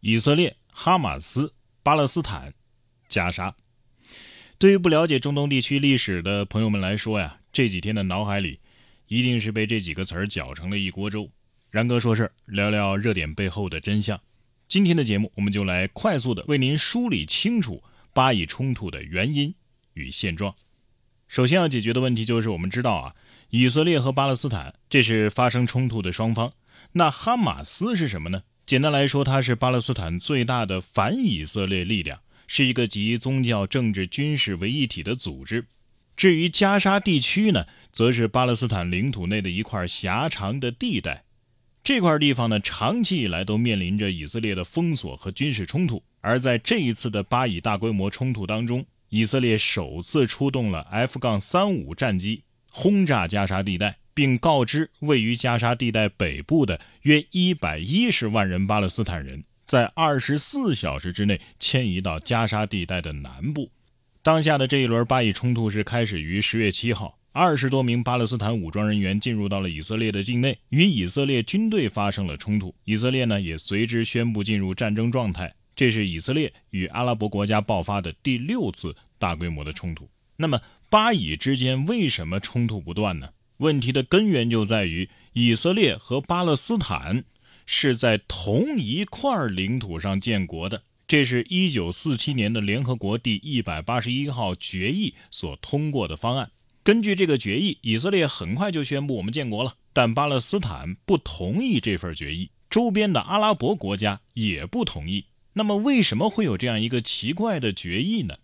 以色列、哈马斯、巴勒斯坦、加沙。对于不了解中东地区历史的朋友们来说呀，这几天的脑海里一定是被这几个词儿搅成了一锅粥。然哥说事儿，聊聊热点背后的真相。今天的节目，我们就来快速的为您梳理清楚巴以冲突的原因与现状。首先要解决的问题就是，我们知道啊，以色列和巴勒斯坦这是发生冲突的双方。那哈马斯是什么呢？简单来说，它是巴勒斯坦最大的反以色列力量。是一个集宗教、政治、军事为一体的组织。至于加沙地区呢，则是巴勒斯坦领土内的一块狭长的地带。这块地方呢，长期以来都面临着以色列的封锁和军事冲突。而在这一次的巴以大规模冲突当中，以色列首次出动了 F-35 战机轰炸加沙地带，并告知位于加沙地带北部的约110万人巴勒斯坦人。在二十四小时之内迁移到加沙地带的南部。当下的这一轮巴以冲突是开始于十月七号，二十多名巴勒斯坦武装人员进入到了以色列的境内，与以色列军队发生了冲突。以色列呢也随之宣布进入战争状态。这是以色列与阿拉伯国家爆发的第六次大规模的冲突。那么巴以之间为什么冲突不断呢？问题的根源就在于以色列和巴勒斯坦。是在同一块领土上建国的，这是一九四七年的联合国第一百八十一号决议所通过的方案。根据这个决议，以色列很快就宣布我们建国了，但巴勒斯坦不同意这份决议，周边的阿拉伯国家也不同意。那么，为什么会有这样一个奇怪的决议呢？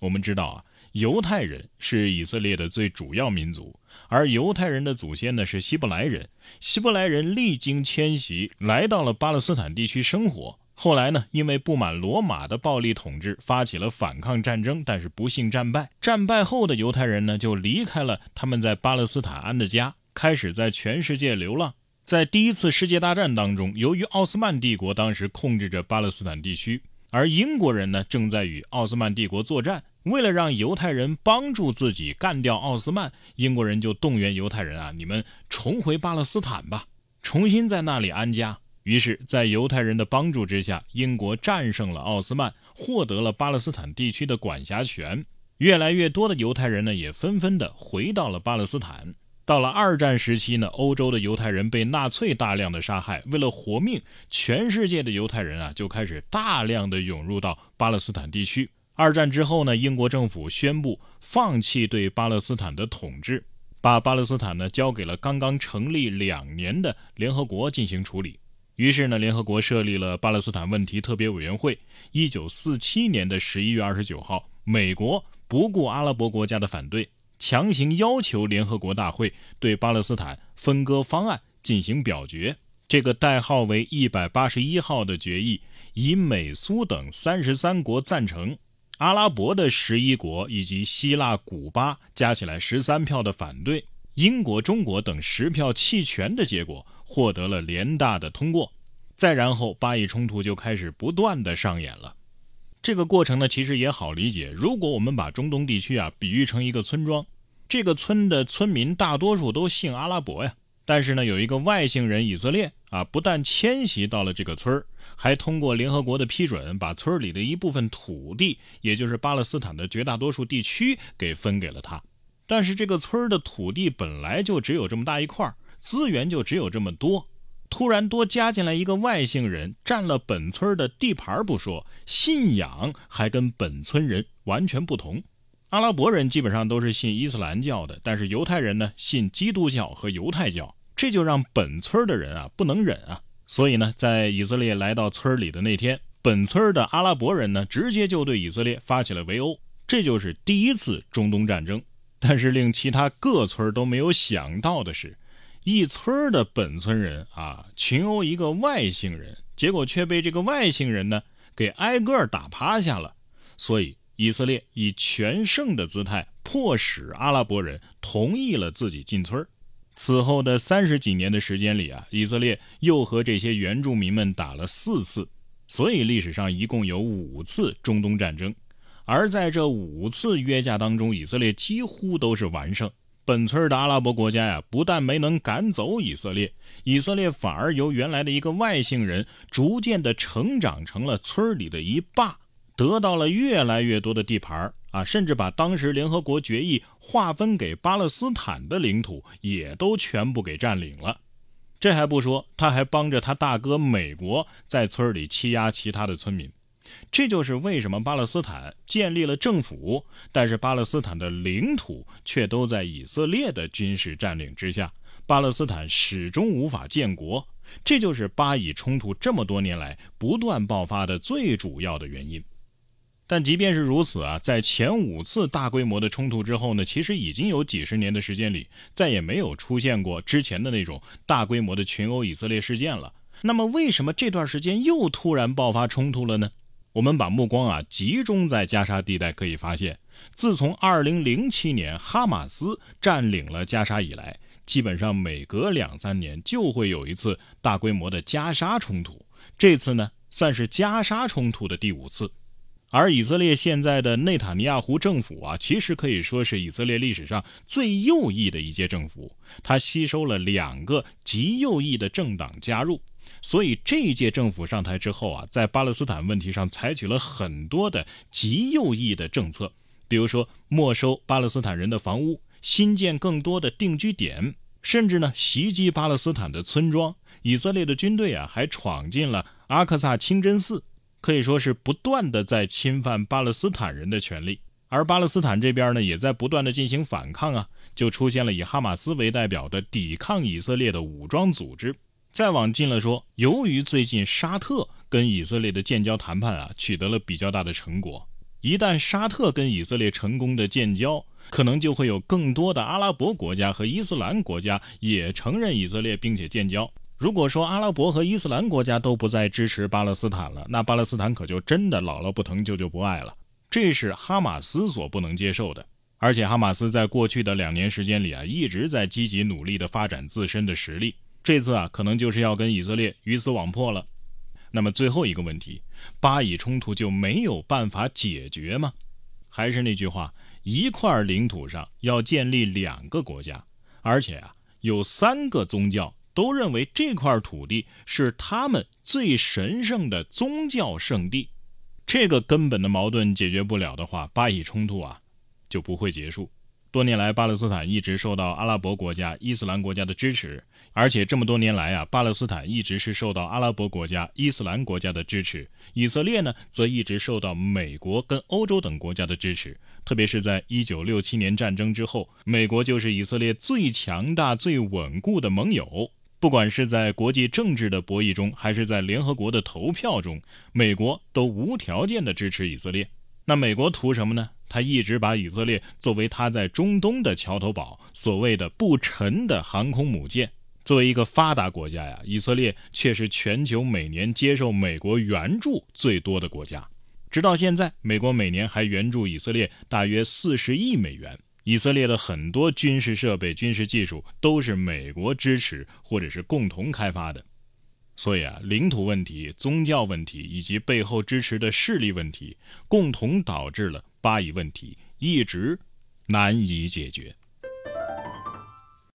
我们知道啊。犹太人是以色列的最主要民族，而犹太人的祖先呢是希伯来人。希伯来人历经迁徙来到了巴勒斯坦地区生活，后来呢因为不满罗马的暴力统治，发起了反抗战争，但是不幸战败。战败后的犹太人呢就离开了他们在巴勒斯坦安的家，开始在全世界流浪。在第一次世界大战当中，由于奥斯曼帝国当时控制着巴勒斯坦地区，而英国人呢正在与奥斯曼帝国作战。为了让犹太人帮助自己干掉奥斯曼，英国人就动员犹太人啊，你们重回巴勒斯坦吧，重新在那里安家。于是，在犹太人的帮助之下，英国战胜了奥斯曼，获得了巴勒斯坦地区的管辖权。越来越多的犹太人呢，也纷纷的回到了巴勒斯坦。到了二战时期呢，欧洲的犹太人被纳粹大量的杀害，为了活命，全世界的犹太人啊，就开始大量的涌入到巴勒斯坦地区。二战之后呢，英国政府宣布放弃对巴勒斯坦的统治，把巴勒斯坦呢交给了刚刚成立两年的联合国进行处理。于是呢，联合国设立了巴勒斯坦问题特别委员会。一九四七年的十一月二十九号，美国不顾阿拉伯国家的反对，强行要求联合国大会对巴勒斯坦分割方案进行表决。这个代号为一百八十一号的决议，以美苏等三十三国赞成。阿拉伯的十一国以及希腊、古巴加起来十三票的反对，英国、中国等十票弃权的结果获得了联大的通过。再然后，巴以冲突就开始不断的上演了。这个过程呢，其实也好理解。如果我们把中东地区啊比喻成一个村庄，这个村的村民大多数都姓阿拉伯呀。但是呢，有一个外姓人以色列啊，不但迁徙到了这个村儿，还通过联合国的批准，把村里的一部分土地，也就是巴勒斯坦的绝大多数地区，给分给了他。但是这个村的土地本来就只有这么大一块，资源就只有这么多，突然多加进来一个外姓人，占了本村的地盘不说，信仰还跟本村人完全不同。阿拉伯人基本上都是信伊斯兰教的，但是犹太人呢信基督教和犹太教，这就让本村的人啊不能忍啊。所以呢，在以色列来到村里的那天，本村的阿拉伯人呢直接就对以色列发起了围殴，这就是第一次中东战争。但是令其他各村都没有想到的是，一村的本村人啊群殴一个外姓人，结果却被这个外姓人呢给挨个打趴下了。所以。以色列以全胜的姿态迫使阿拉伯人同意了自己进村此后的三十几年的时间里啊，以色列又和这些原住民们打了四次，所以历史上一共有五次中东战争。而在这五次约架当中，以色列几乎都是完胜。本村的阿拉伯国家呀，不但没能赶走以色列，以色列反而由原来的一个外姓人，逐渐的成长成了村里的一霸，得到了越来越多的地盘啊，甚至把当时联合国决议划分给巴勒斯坦的领土也都全部给占领了。这还不说，他还帮着他大哥美国在村里欺压其他的村民。这就是为什么巴勒斯坦建立了政府，但是巴勒斯坦的领土却都在以色列的军事占领之下，巴勒斯坦始终无法建国。这就是巴以冲突这么多年来不断爆发的最主要的原因。但即便是如此啊，在前五次大规模的冲突之后呢，其实已经有几十年的时间里，再也没有出现过之前的那种大规模的群殴以色列事件了。那么，为什么这段时间又突然爆发冲突了呢？我们把目光啊集中在加沙地带，可以发现，自从2007年哈马斯占领了加沙以来，基本上每隔两三年就会有一次大规模的加沙冲突。这次呢，算是加沙冲突的第五次。而以色列现在的内塔尼亚胡政府啊，其实可以说是以色列历史上最右翼的一届政府，它吸收了两个极右翼的政党加入。所以这一届政府上台之后啊，在巴勒斯坦问题上采取了很多的极右翼的政策，比如说没收巴勒斯坦人的房屋，新建更多的定居点，甚至呢袭击巴勒斯坦的村庄。以色列的军队啊还闯进了阿克萨清真寺，可以说是不断的在侵犯巴勒斯坦人的权利。而巴勒斯坦这边呢也在不断的进行反抗啊，就出现了以哈马斯为代表的抵抗以色列的武装组织。再往近了说，由于最近沙特跟以色列的建交谈判啊取得了比较大的成果，一旦沙特跟以色列成功的建交，可能就会有更多的阿拉伯国家和伊斯兰国家也承认以色列并且建交。如果说阿拉伯和伊斯兰国家都不再支持巴勒斯坦了，那巴勒斯坦可就真的姥姥不疼舅舅不爱了。这是哈马斯所不能接受的。而且哈马斯在过去的两年时间里啊，一直在积极努力的发展自身的实力。这次啊，可能就是要跟以色列鱼死网破了。那么最后一个问题，巴以冲突就没有办法解决吗？还是那句话，一块领土上要建立两个国家，而且啊，有三个宗教都认为这块土地是他们最神圣的宗教圣地。这个根本的矛盾解决不了的话，巴以冲突啊就不会结束。多年来，巴勒斯坦一直受到阿拉伯国家、伊斯兰国家的支持，而且这么多年来啊，巴勒斯坦一直是受到阿拉伯国家、伊斯兰国家的支持。以色列呢，则一直受到美国跟欧洲等国家的支持。特别是在一九六七年战争之后，美国就是以色列最强大、最稳固的盟友。不管是在国际政治的博弈中，还是在联合国的投票中，美国都无条件的支持以色列。那美国图什么呢？他一直把以色列作为他在中东的桥头堡，所谓的不沉的航空母舰。作为一个发达国家呀，以色列却是全球每年接受美国援助最多的国家。直到现在，美国每年还援助以色列大约四十亿美元。以色列的很多军事设备、军事技术都是美国支持或者是共同开发的。所以啊，领土问题、宗教问题以及背后支持的势力问题，共同导致了。巴以问题一直难以解决。